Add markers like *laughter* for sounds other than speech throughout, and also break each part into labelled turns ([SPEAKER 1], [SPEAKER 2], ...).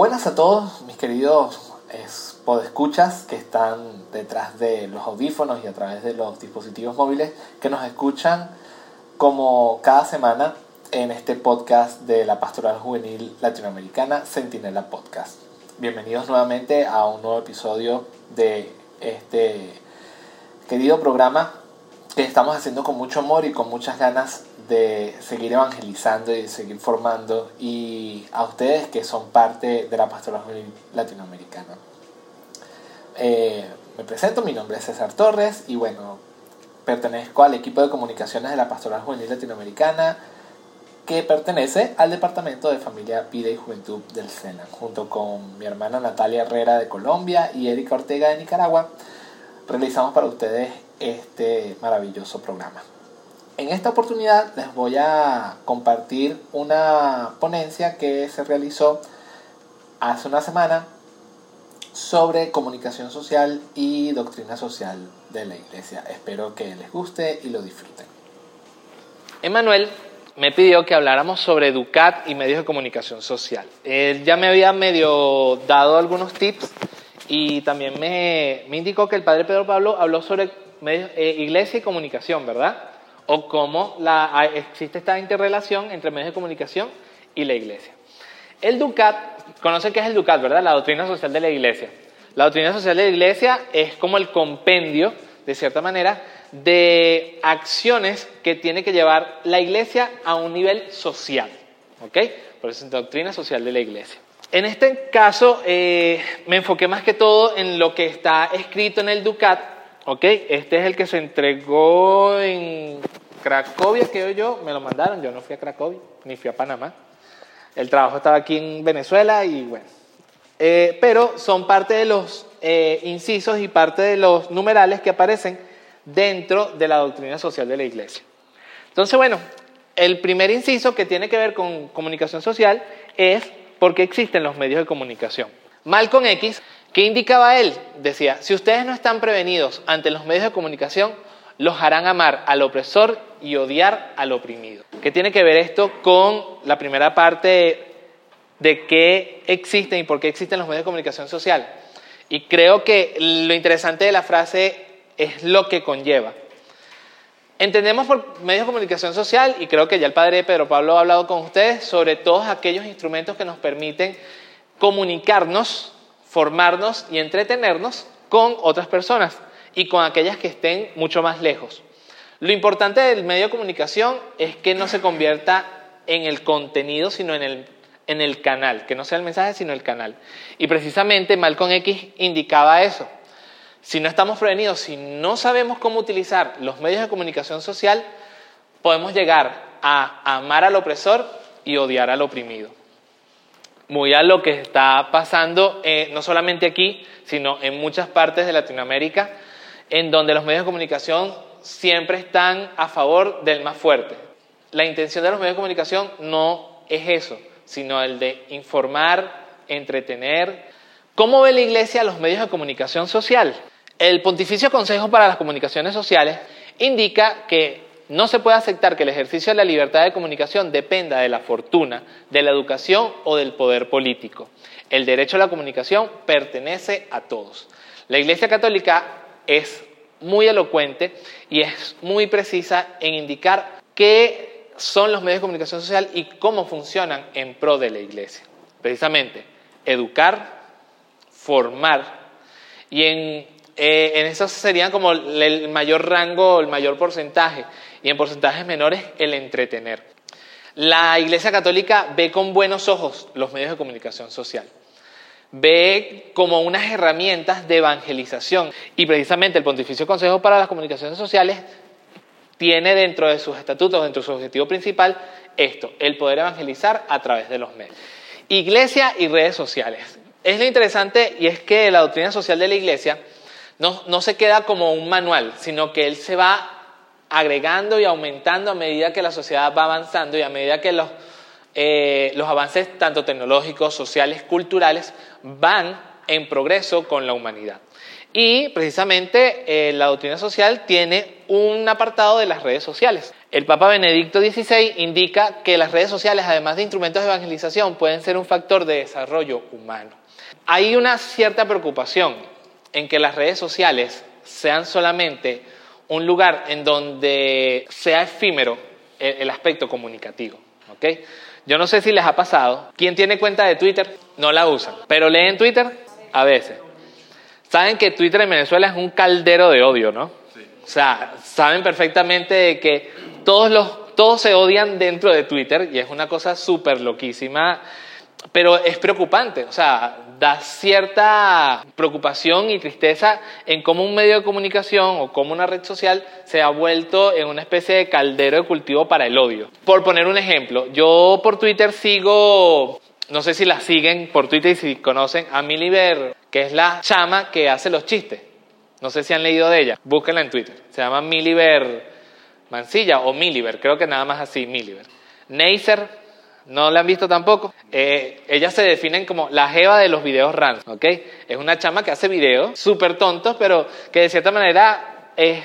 [SPEAKER 1] Buenas a todos mis queridos podescuchas que están detrás de los audífonos y a través de los dispositivos móviles que nos escuchan como cada semana en este podcast de la Pastoral Juvenil Latinoamericana Centinela Podcast. Bienvenidos nuevamente a un nuevo episodio de este querido programa que estamos haciendo con mucho amor y con muchas ganas de seguir evangelizando y de seguir formando y a ustedes que son parte de la pastoral juvenil latinoamericana. Eh, me presento, mi nombre es César Torres y bueno, pertenezco al equipo de comunicaciones de la pastoral juvenil latinoamericana que pertenece al Departamento de Familia, Vida y Juventud del SENA, junto con mi hermana Natalia Herrera de Colombia y Erika Ortega de Nicaragua, realizamos para ustedes este maravilloso programa. En esta oportunidad les voy a compartir una ponencia que se realizó hace una semana sobre comunicación social y doctrina social de la iglesia. Espero que les guste y lo disfruten.
[SPEAKER 2] Emanuel me pidió que habláramos sobre Educat y medios de comunicación social. Él ya me había medio dado algunos tips y también me, indicó que el padre Pedro Pablo habló sobre eh, iglesia y comunicación, ¿verdad? O cómo la, existe esta interrelación entre medios de comunicación y la iglesia. El Ducat, conocen qué es el Ducat, ¿verdad? La doctrina social de la iglesia. La doctrina social de la iglesia es como el compendio, de cierta manera, de acciones que tiene que llevar la iglesia a un nivel social. ¿Ok? Por eso es doctrina social de la iglesia. En este caso, eh, me enfoqué más que todo en lo que está escrito en el Ducat. ¿Ok? Este es el que se entregó en Cracovia, que yo, me lo mandaron, yo no fui a Cracovia, ni fui a Panamá. El trabajo estaba aquí en Venezuela y bueno. Eh, pero son parte de los eh, incisos y parte de los numerales que aparecen dentro de la doctrina social de la Iglesia. Entonces, bueno, el primer inciso que tiene que ver con comunicación social es por qué existen los medios de comunicación. Malcolm X, ¿qué indicaba él? Decía, si ustedes no están prevenidos ante los medios de comunicación, los harán amar al opresor y odiar al oprimido. ¿Qué tiene que ver esto con la primera parte de qué existen y por qué existen los medios de comunicación social? Y creo que lo interesante de la frase es lo que conlleva. Entendemos por medios de comunicación social, y creo que ya el padre Pedro Pablo ha hablado con ustedes, sobre todos aquellos instrumentos que nos permiten comunicarnos, formarnos y entretenernos con otras personas y con aquellas que estén mucho más lejos. Lo importante del medio de comunicación es que no se convierta en el contenido, sino en el, en el canal, que no sea el mensaje, sino el canal. Y precisamente Malcolm X indicaba eso. Si no estamos prevenidos, si no sabemos cómo utilizar los medios de comunicación social, podemos llegar a amar al opresor y odiar al oprimido. Muy a lo que está pasando eh, no solamente aquí, sino en muchas partes de Latinoamérica, en donde los medios de comunicación siempre están a favor del más fuerte. La intención de los medios de comunicación no es eso, sino el de informar, entretener. ¿Cómo ve la Iglesia los medios de comunicación social? El Pontificio Consejo para las Comunicaciones Sociales indica que no se puede aceptar que el ejercicio de la libertad de comunicación dependa de la fortuna, de la educación o del poder político. El derecho a la comunicación pertenece a todos. La Iglesia Católica es muy elocuente y es muy precisa en indicar qué son los medios de comunicación social y cómo funcionan en pro de la iglesia. Precisamente, educar, formar y en, eh, en eso serían como el mayor rango, el mayor porcentaje y en porcentajes menores el entretener. La Iglesia Católica ve con buenos ojos los medios de comunicación social ve como unas herramientas de evangelización. Y precisamente el Pontificio Consejo para las Comunicaciones Sociales tiene dentro de sus estatutos, dentro de su objetivo principal, esto, el poder evangelizar a través de los medios. Iglesia y redes sociales. Es lo interesante y es que la doctrina social de la iglesia no, se queda como un manual, sino que él se va agregando y aumentando a medida que la sociedad va avanzando y a medida que los eh, los avances tanto tecnológicos, sociales, culturales van en progreso con la humanidad. Y precisamente eh, la doctrina social tiene un apartado de las redes sociales. El Papa Benedicto XVI indica que las redes sociales, además de instrumentos de evangelización, pueden ser un factor de desarrollo humano. Hay una cierta preocupación en que las redes sociales sean solamente un lugar en donde sea efímero el, aspecto comunicativo. ¿okay? Yo no sé si les ha pasado. ¿Quién tiene cuenta de Twitter? No la usan. Pero leen Twitter a veces. Saben que Twitter en Venezuela es un caldero de odio, ¿no? O sea, saben perfectamente de que todos, los, todos se odian dentro de Twitter y es una cosa súper loquísima pero es preocupante, o sea, da cierta preocupación y tristeza en cómo un medio de comunicación o cómo una red social se ha vuelto en una especie de caldero de cultivo para el odio. Por poner un ejemplo, yo por Twitter sigo, no sé si la siguen por Twitter y si conocen a Miliver, que es la chama que hace los chistes. No sé si han leído de ella, búsquenla en Twitter. Se llama Miliver Mancilla o Miliver, creo que nada más así, Miliver. Neisser ¿No la han visto tampoco? Eh, ellas se definen como la jeva de los videos random, ¿ok? Es una chama que hace videos súper tontos, pero que de cierta manera es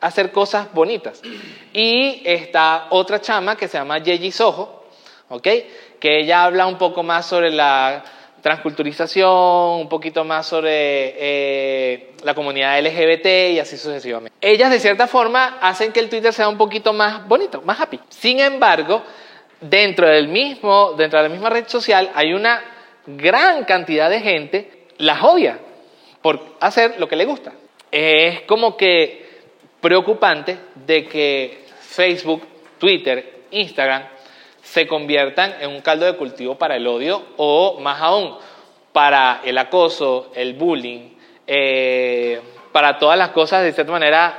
[SPEAKER 2] hacer cosas bonitas. Y está otra chama que se llama Yeji Soho, ¿ok? Que ella habla un poco más sobre la transculturización, un poquito más sobre eh, la comunidad LGBT y así sucesivamente. Ellas de cierta forma hacen que el Twitter sea un poquito más bonito, más happy. Sin embargo, dentro del mismo, dentro de la misma red social hay una gran cantidad de gente las odia por hacer lo que le gusta. Es como que preocupante de que Facebook, Twitter, Instagram se conviertan en un caldo de cultivo para el odio o más aún para el acoso, el bullying, eh, para todas las cosas de cierta manera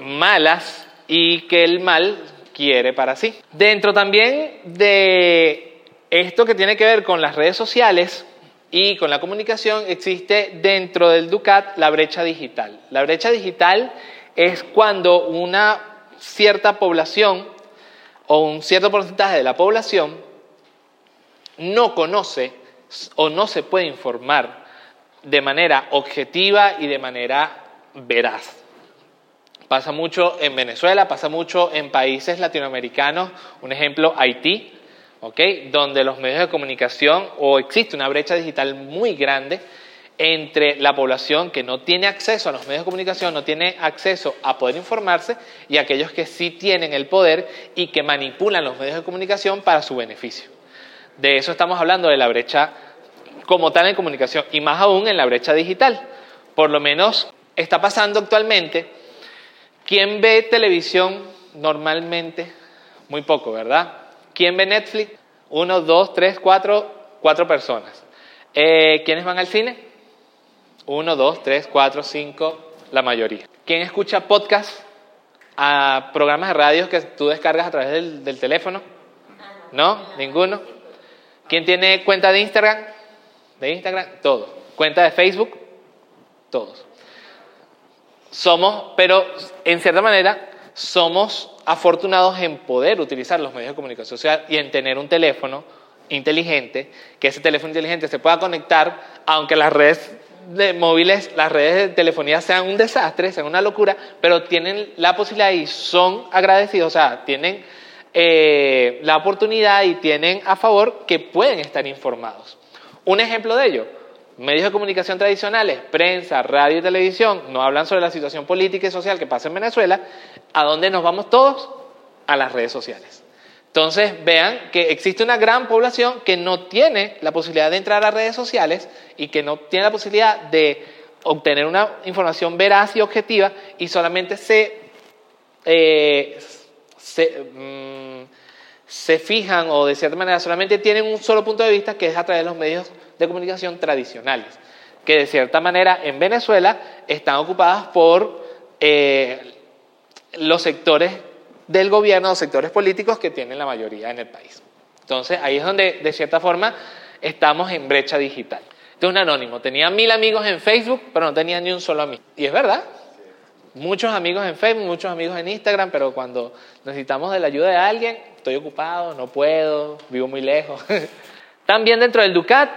[SPEAKER 2] malas y que el mal quiere para sí. Dentro también de esto que tiene que ver con las redes sociales y con la comunicación, existe dentro del Ducat la brecha digital. La brecha digital es cuando una cierta población o un cierto porcentaje de la población no conoce o no se puede informar de manera objetiva y de manera veraz. Pasa mucho en Venezuela, pasa mucho en países latinoamericanos, un ejemplo Haití, ¿okay? donde los medios de comunicación o existe una brecha digital muy grande entre la población que no tiene acceso a los medios de comunicación, no tiene acceso a poder informarse y aquellos que sí tienen el poder y que manipulan los medios de comunicación para su beneficio. De eso estamos hablando, de la brecha como tal en comunicación y más aún en la brecha digital. Por lo menos está pasando actualmente ¿Quién ve televisión normalmente? Muy poco, ¿verdad? ¿Quién ve Netflix? Uno, dos, tres, cuatro, cuatro personas. Eh, ¿Quiénes van al cine? Uno, dos, tres, cuatro, cinco, la mayoría. ¿Quién escucha podcast programas de radio que tú descargas a través del, del teléfono? ¿No? ¿Ninguno? ¿Quién tiene cuenta de Instagram? ¿De Instagram? Todos. ¿Cuenta de Facebook? Todos. Somos, pero en cierta manera, somos afortunados en poder utilizar los medios de comunicación social y en tener un teléfono inteligente, que ese teléfono inteligente se pueda conectar, aunque las redes de móviles, las redes de telefonía sean un desastre, sean una locura, pero tienen la posibilidad y son agradecidos, o sea, tienen eh, la oportunidad y tienen a favor que pueden estar informados. Un ejemplo de ello, medios de comunicación tradicionales, prensa, radio y televisión, no hablan sobre la situación política y social que pasa en Venezuela, ¿a dónde nos vamos todos? A las redes sociales. Entonces, vean que existe una gran población que no tiene la posibilidad de entrar a redes sociales y que no tiene la posibilidad de obtener una información veraz y objetiva y solamente se, eh, mm, se fijan o de cierta manera solamente tienen un solo punto de vista que es a través de los medios de comunicación tradicionales, que de cierta manera en Venezuela están ocupadas por eh, los sectores del gobierno, los sectores políticos que tienen la mayoría en el país. Entonces ahí es donde de cierta forma estamos en brecha digital. Entonces un anónimo tenía mil amigos en Facebook, pero no tenía ni un solo amigo. Y es verdad, muchos amigos en Facebook, muchos amigos en Instagram, pero cuando necesitamos de la ayuda de alguien, estoy ocupado, no puedo, vivo muy lejos. *laughs* También dentro del Ducat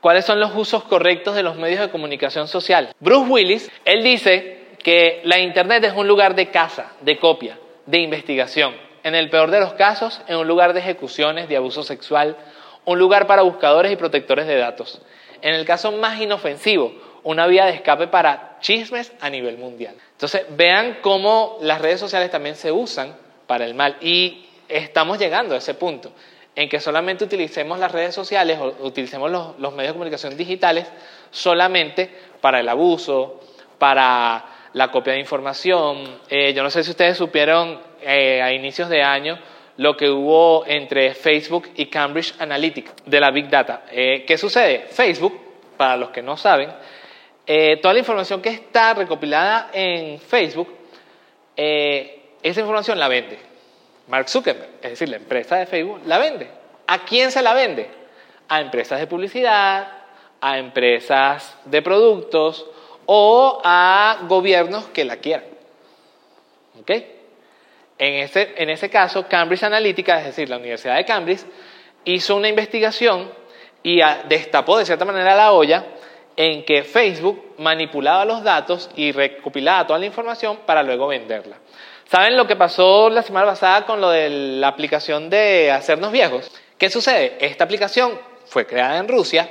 [SPEAKER 2] ¿Cuáles son los usos correctos de los medios de comunicación social? Bruce Willis, él dice que la Internet es un lugar de caza, de copia, de investigación. En el peor de los casos, es un lugar de ejecuciones, de abuso sexual, un lugar para buscadores y protectores de datos. En el caso más inofensivo, una vía de escape para chismes a nivel mundial. Entonces, vean cómo las redes sociales también se usan para el mal y estamos llegando a ese punto en que solamente utilicemos las redes sociales o utilicemos los, medios de comunicación digitales solamente para el abuso, para la copia de información. Eh, yo no sé si ustedes supieron eh, a inicios de año lo que hubo entre Facebook y Cambridge Analytica de la Big Data. Eh, ¿Qué sucede? Facebook, para los que no saben, toda la información que está recopilada en Facebook, esa información la vende. Mark Zuckerberg, es decir, la empresa de Facebook, la vende. ¿A quién se la vende? A empresas de publicidad, a empresas de productos o a gobiernos que la quieran. ¿Ok? En ese, en ese caso, Cambridge Analytica, es decir, la Universidad de Cambridge, hizo una investigación y destapó de cierta manera la olla en que Facebook manipulaba los datos y recopilaba toda la información para luego venderla. ¿Saben lo que pasó la semana pasada con lo de la aplicación de hacernos viejos? ¿Qué sucede? Esta aplicación fue creada en Rusia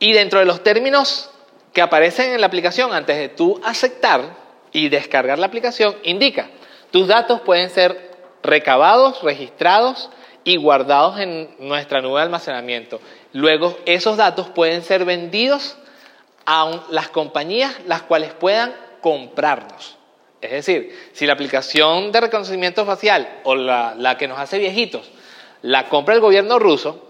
[SPEAKER 2] y dentro de los términos que aparecen en la aplicación antes de tú aceptar y descargar la aplicación, indica, tus datos pueden ser recabados, registrados y guardados en nuestra nube de almacenamiento. Luego, esos datos pueden ser vendidos a las compañías las cuales puedan comprarnos. Es decir, si la aplicación de reconocimiento facial o la, que nos hace viejitos la compra el gobierno ruso,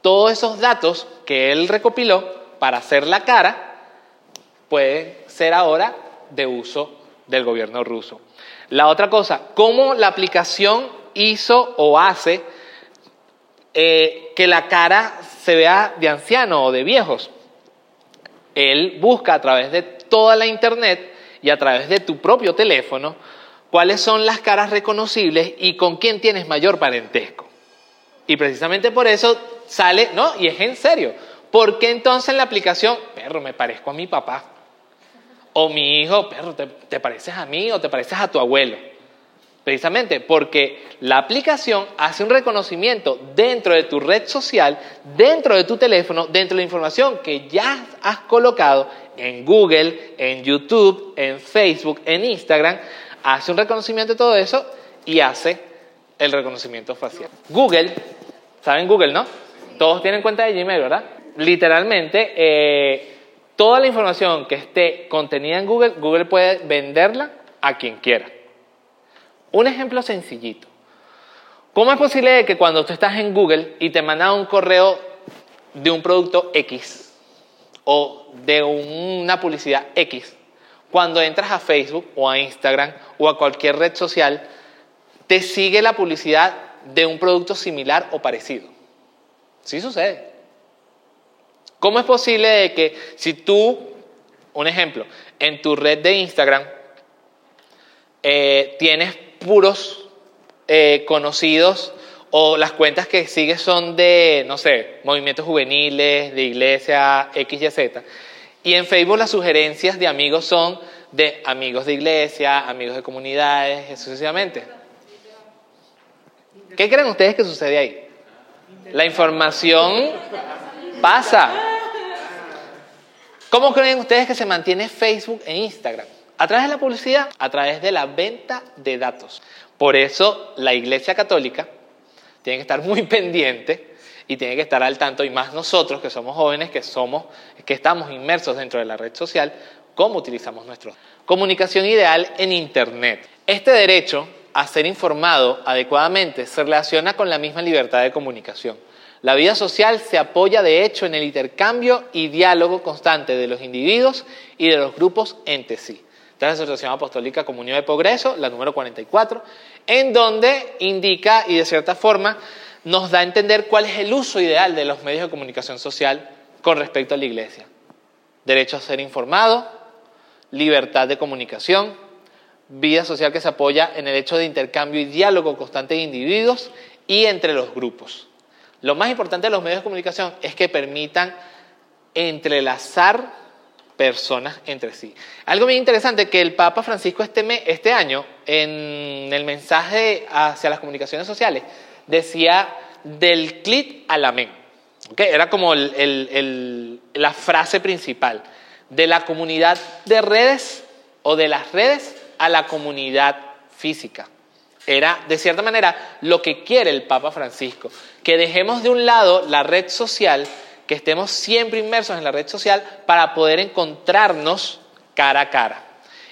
[SPEAKER 2] todos esos datos que él recopiló para hacer la cara pueden ser ahora de uso del gobierno ruso. La otra cosa, cómo la aplicación hizo o hace eh, que la cara se vea de anciano o de viejos. Él busca a través de toda la internet y a través de tu propio teléfono cuáles son las caras reconocibles y con quién tienes mayor parentesco. Y precisamente por eso sale, no, y es en serio. ¿Por qué entonces en la aplicación, perro, me parezco a mi papá? O mi hijo, perro, ¿te, te pareces a mí o te pareces a tu abuelo? Precisamente porque la aplicación hace un reconocimiento dentro de tu red social, dentro de tu teléfono, dentro de la información que ya has colocado en Google, en YouTube, en Facebook, en Instagram, hace un reconocimiento de todo eso y hace el reconocimiento facial. Google, ¿saben Google, no? Todos tienen cuenta de Gmail, ¿verdad? Literalmente, eh, toda la información que esté contenida en Google, Google puede venderla a quien quiera. Un ejemplo sencillito. ¿Cómo es posible que cuando tú estás en Google y te mandan un correo de un producto X, o de una publicidad X, cuando entras a Facebook o a Instagram o a cualquier red social, te sigue la publicidad de un producto similar o parecido. Sí sucede. ¿Cómo es posible que si tú, un ejemplo, en tu red de Instagram eh, tienes puros eh, conocidos o las cuentas que sigues son de, no sé, movimientos juveniles, de iglesia, X, Y, Z. Y en Facebook las sugerencias de amigos son de amigos de iglesia, amigos de comunidades, sucesivamente. ¿Qué creen ustedes que sucede ahí? La información pasa. ¿Cómo creen ustedes que se mantiene Facebook e Instagram? ¿A través de la publicidad? A través de la venta de datos. Por eso la Iglesia Católica tiene que estar muy *laughs* pendiente y tiene que estar al tanto, y más nosotros que somos jóvenes, que, somos, que estamos inmersos dentro de la red social, cómo utilizamos nuestro. Comunicación ideal en Internet. Este derecho a ser informado adecuadamente se relaciona con la misma libertad de comunicación. La vida social se apoya de hecho en el intercambio y diálogo constante de los individuos y de los grupos entre sí. Esta es la Asociación Apostólica Comunión de Progreso, la número 44, en donde indica y de cierta forma nos da a entender cuál es el uso ideal de los medios de comunicación social con respecto a la iglesia. Derecho a ser informado, libertad de comunicación, vida social que se apoya en el hecho de intercambio y diálogo constante de individuos y entre los grupos. Lo más importante de los medios de comunicación es que permitan entrelazar personas entre sí. Algo bien interesante que el Papa Francisco este, este año, en el mensaje hacia las comunicaciones sociales, decía del clic al amén. Era como la frase principal, de la comunidad de redes o de las redes a la comunidad física. Era, de cierta manera, lo que quiere el Papa Francisco, que dejemos de un lado la red social, que estemos siempre inmersos en la red social para poder encontrarnos cara a cara.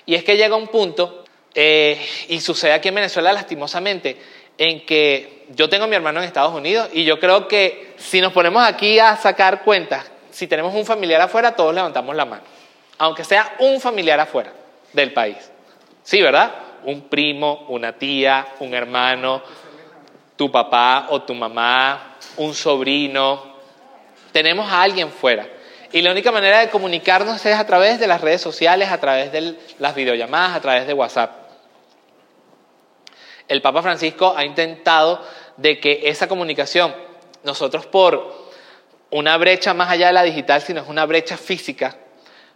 [SPEAKER 2] Y es que llega un punto, eh, y sucede aquí en Venezuela lastimosamente, en que yo tengo a mi hermano en Estados Unidos y yo creo que si nos ponemos aquí a sacar cuentas, si tenemos un familiar afuera, todos levantamos la mano, aunque sea un familiar afuera del país. Sí, ¿verdad? Un primo, una tía, un hermano, tu papá o tu mamá, un sobrino. Tenemos a alguien fuera. Y la única manera de comunicarnos es a través de las redes sociales, a través de las videollamadas, a través de WhatsApp el Papa Francisco ha intentado de que esa comunicación, nosotros por una brecha más allá de la digital, sino es una brecha física,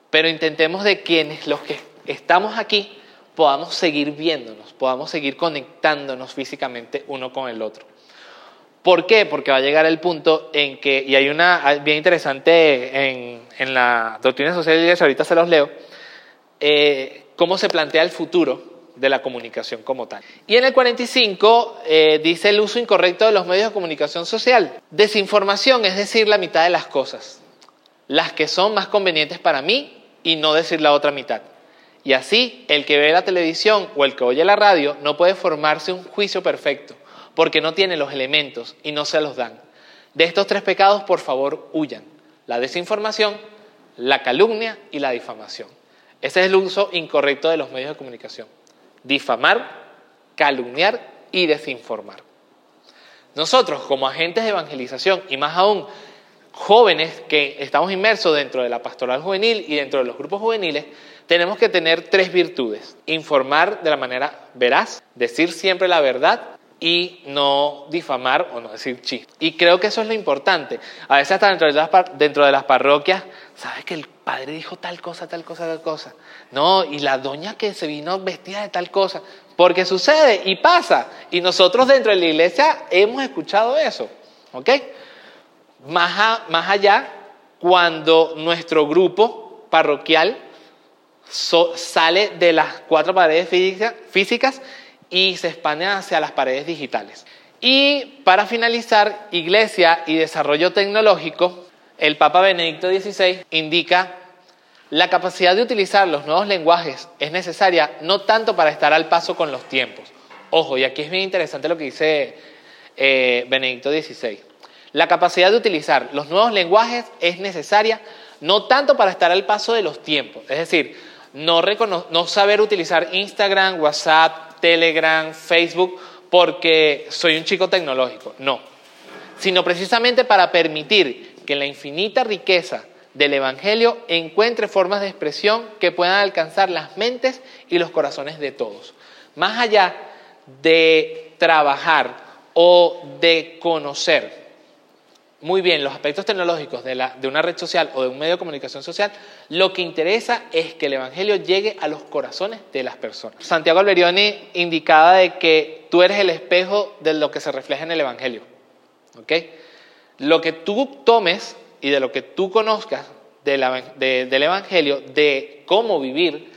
[SPEAKER 2] pero intentemos de quienes los que estamos aquí podamos seguir viéndonos, podamos seguir conectándonos físicamente uno con el otro. ¿Por qué? Porque va a llegar el punto en que, y hay una bien interesante en, la doctrina social y ahorita se los leo, eh, cómo se plantea el futuro de la comunicación como tal. Y en el 45 eh, dice el uso incorrecto de los medios de comunicación social. Desinformación es decir la mitad de las cosas, las que son más convenientes para mí y no decir la otra mitad. Y así, el que ve la televisión o el que oye la radio no puede formarse un juicio perfecto, porque no tiene los elementos y no se los dan. De estos tres pecados, por favor, huyan. La desinformación, la calumnia y la difamación. Ese es el uso incorrecto de los medios de comunicación difamar, calumniar y desinformar. Nosotros, como agentes de evangelización, y más aún jóvenes que estamos inmersos dentro de la pastoral juvenil y dentro de los grupos juveniles, tenemos que tener tres virtudes. Informar de la manera veraz, decir siempre la verdad y no difamar o no decir chiste. Y creo que eso es lo importante. A veces hasta dentro de las, dentro de las parroquias, ¿sabes que el padre dijo tal cosa, tal cosa, tal cosa? No, y la doña que se vino vestida de tal cosa. Porque sucede y pasa. Y nosotros dentro de la iglesia hemos escuchado eso. ¿Ok? Más, más allá, cuando nuestro grupo parroquial sale de las cuatro paredes físicas y se expande hacia las paredes digitales. Y para finalizar, Iglesia y Desarrollo Tecnológico, el Papa Benedicto XVI indica la capacidad de utilizar los nuevos lenguajes es necesaria no tanto para estar al paso con los tiempos. Ojo, y aquí es bien interesante lo que dice eh, Benedicto XVI. La capacidad de utilizar los nuevos lenguajes es necesaria no tanto para estar al paso de los tiempos, es decir, no, no saber utilizar Instagram, WhatsApp, Telegram, Facebook, porque soy un chico tecnológico. No. Sino precisamente para permitir que la infinita riqueza del Evangelio encuentre formas de expresión que puedan alcanzar las mentes y los corazones de todos. Más allá de trabajar o de conocer muy bien los aspectos tecnológicos de, una red social o de un medio de comunicación social, lo que interesa es que el Evangelio llegue a los corazones de las personas. Santiago Alberioni indicaba de que tú eres el espejo de lo que se refleja en el Evangelio. Lo que tú tomes y de lo que tú conozcas del Evangelio, de cómo vivir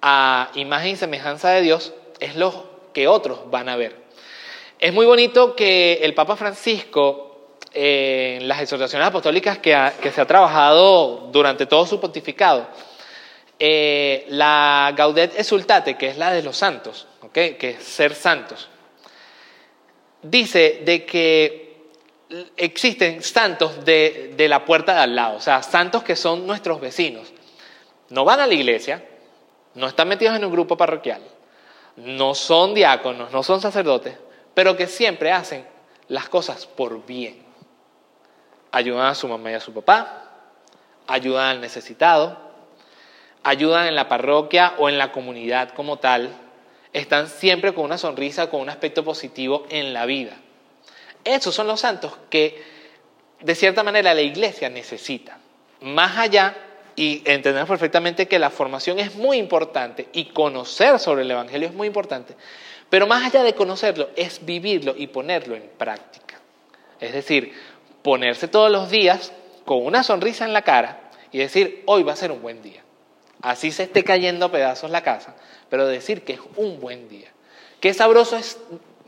[SPEAKER 2] a imagen y semejanza de Dios, es lo que otros van a ver. Es muy bonito que el Papa Francisco en las exhortaciones apostólicas que, se ha trabajado durante todo su pontificado, eh, la Gaudet Exultate, que es la de los santos, que es ser santos, dice de que existen santos de, de la puerta de al lado, o sea, santos que son nuestros vecinos. No van a la iglesia, no están metidos en un grupo parroquial, no son diáconos, no son sacerdotes, pero que siempre hacen las cosas por bien ayudan a su mamá y a su papá, ayudan al necesitado, ayudan en la parroquia o en la comunidad como tal, están siempre con una sonrisa, con un aspecto positivo en la vida. Esos son los santos que de cierta manera la iglesia necesita. más allá y entendemos perfectamente que la formación es muy importante y conocer sobre el Evangelio es muy importante, pero más allá de conocerlo es vivirlo y ponerlo en práctica. Es decir, ponerse todos los días con una sonrisa en la cara y decir, hoy va a ser un buen día. Así se esté cayendo a pedazos la casa, pero decir que es un buen día. Qué sabroso es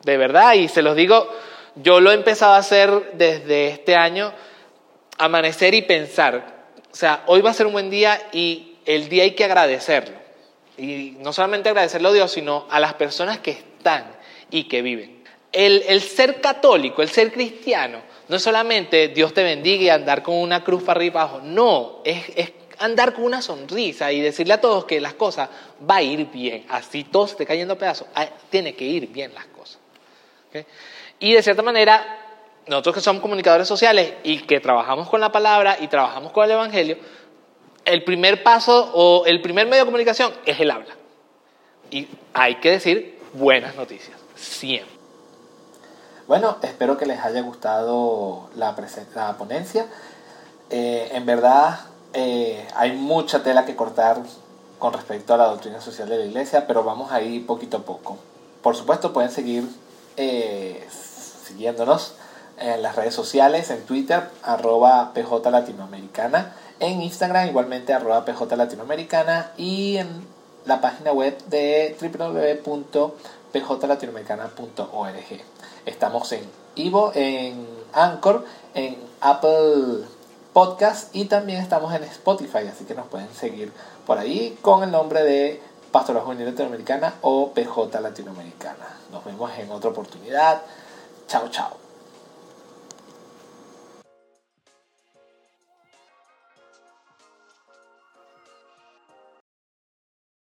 [SPEAKER 2] de verdad, y se los digo, yo lo he empezado a hacer desde este año, amanecer y pensar, o sea, hoy va a ser un buen día y el día hay que agradecerlo. Y no solamente agradecerlo a Dios, sino a las personas que están y que viven. El, ser católico, el ser cristiano, no es solamente Dios te bendiga y andar con una cruz para arriba y para abajo, no, es, andar con una sonrisa y decirle a todos que las cosas va a ir bien, así todo se esté cayendo a pedazos, ah, tiene que ir bien las cosas. Y de cierta manera, nosotros que somos comunicadores sociales y que trabajamos con la palabra y trabajamos con el Evangelio, el primer paso o el primer medio de comunicación es el habla. Y hay que decir buenas noticias, siempre.
[SPEAKER 1] Bueno, espero que les haya gustado la, la ponencia. Eh, en verdad eh, hay mucha tela que cortar con respecto a la doctrina social de la iglesia, pero vamos a ir poquito a poco. Por supuesto pueden seguir eh, siguiéndonos en las redes sociales, en Twitter, arroba PJ Latinoamericana, en Instagram igualmente arroba PJ Latinoamericana y en la página web de www.pjlatinoamericana.org. Estamos en Ivo, en Anchor, en Apple Podcast y también estamos en Spotify, así que nos pueden seguir por ahí con el nombre de Pastoral Juvenil Latinoamericana o PJ Latinoamericana. Nos vemos en otra oportunidad. Chao, chao.